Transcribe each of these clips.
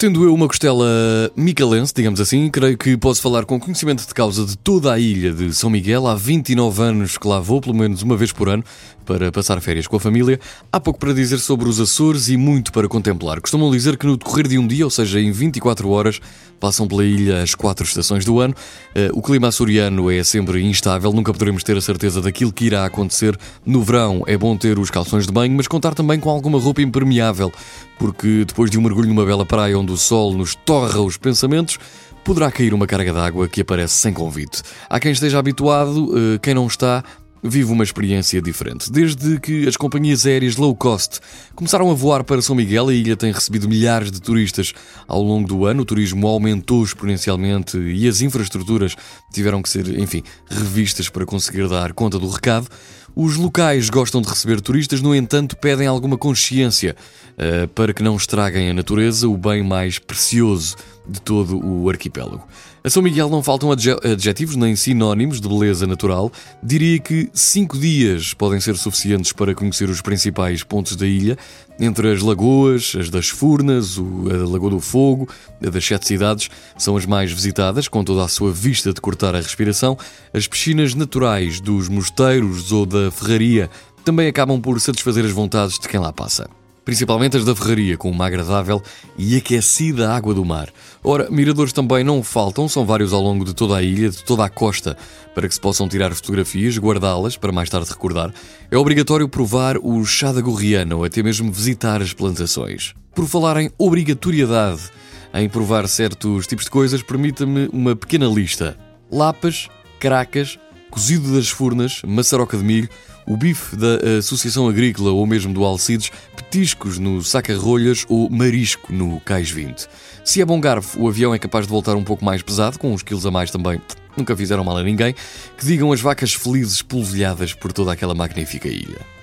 Tendo eu uma costela micalense, digamos assim, creio que posso falar com conhecimento de causa de toda a ilha de São Miguel. Há 29 anos que lá vou, pelo menos uma vez por ano, para passar férias com a família. Há pouco para dizer sobre os Açores e muito para contemplar. Costumam dizer que no decorrer de um dia, ou seja, em 24 horas, passam pela ilha as quatro estações do ano. Eh, o clima açoriano é sempre instável, nunca poderemos ter a certeza daquilo que irá acontecer. No verão é bom ter os calções de banho, mas contar também com alguma roupa impermeável, porque depois de um mergulho numa bela praia onde o sol nos torra os pensamentos, poderá cair uma carga d'água que aparece sem convite. Há quem esteja habituado, eh, quem não está, vive uma experiência diferente. Desde que as companhias aéreas low cost começaram a voar para São Miguel, a ilha tem recebido milhares de turistas ao longo do ano. O turismo aumentou exponencialmente e as infraestruturas tiveram que ser, enfim, revistas para conseguir dar conta do recado. Os locais gostam de receber turistas, no entanto, pedem alguma consciência uh, para que não estraguem a natureza, o bem mais precioso de todo o arquipélago. A São Miguel não faltam adjetivos nem sinónimos de beleza natural. Diria que cinco dias podem ser suficientes para conhecer os principais pontos da ilha, entre as lagoas, as das Furnas, a Lagoa do Fogo, a das Sete Cidades, são as mais visitadas, com toda a sua vista de cortar a respiração. As piscinas naturais dos mosteiros ou da ferraria também acabam por satisfazer as vontades de quem lá passa principalmente as da ferraria, com uma agradável e aquecida água do mar. Ora, miradores também não faltam, são vários ao longo de toda a ilha, de toda a costa, para que se possam tirar fotografias, guardá-las para mais tarde recordar. É obrigatório provar o chá da gorriana ou até mesmo visitar as plantações. Por falar em obrigatoriedade em provar certos tipos de coisas, permita-me uma pequena lista: lapas, cracas, cozido das furnas, maçaroca de milho, o bife da Associação Agrícola ou mesmo do Alcides, petiscos no saca-rolhas ou marisco no Cais 20. Se é bom garfo, o avião é capaz de voltar um pouco mais pesado, com uns quilos a mais também, nunca fizeram mal a ninguém, que digam as vacas felizes polvilhadas por toda aquela magnífica ilha.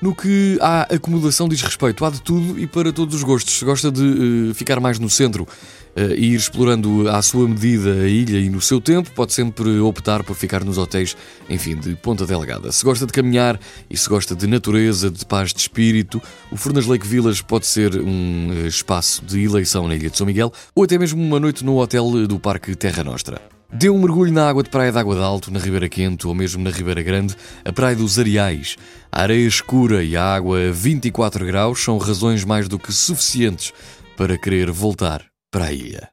No que à acomodação diz respeito, há de tudo e para todos os gostos. Se gosta de uh, ficar mais no centro uh, e ir explorando à sua medida a ilha e no seu tempo, pode sempre optar por ficar nos hotéis, enfim, de Ponta Delgada. Se gosta de caminhar e se gosta de natureza, de paz de espírito, o Furnas Lake Village pode ser um uh, espaço de eleição na Ilha de São Miguel ou até mesmo uma noite no hotel do Parque Terra Nostra. Dê um mergulho na água de Praia de Água de Alto, na Ribeira Quente ou mesmo na Ribeira Grande, a Praia dos Areais. A areia escura e a água a 24 graus são razões mais do que suficientes para querer voltar para a ilha.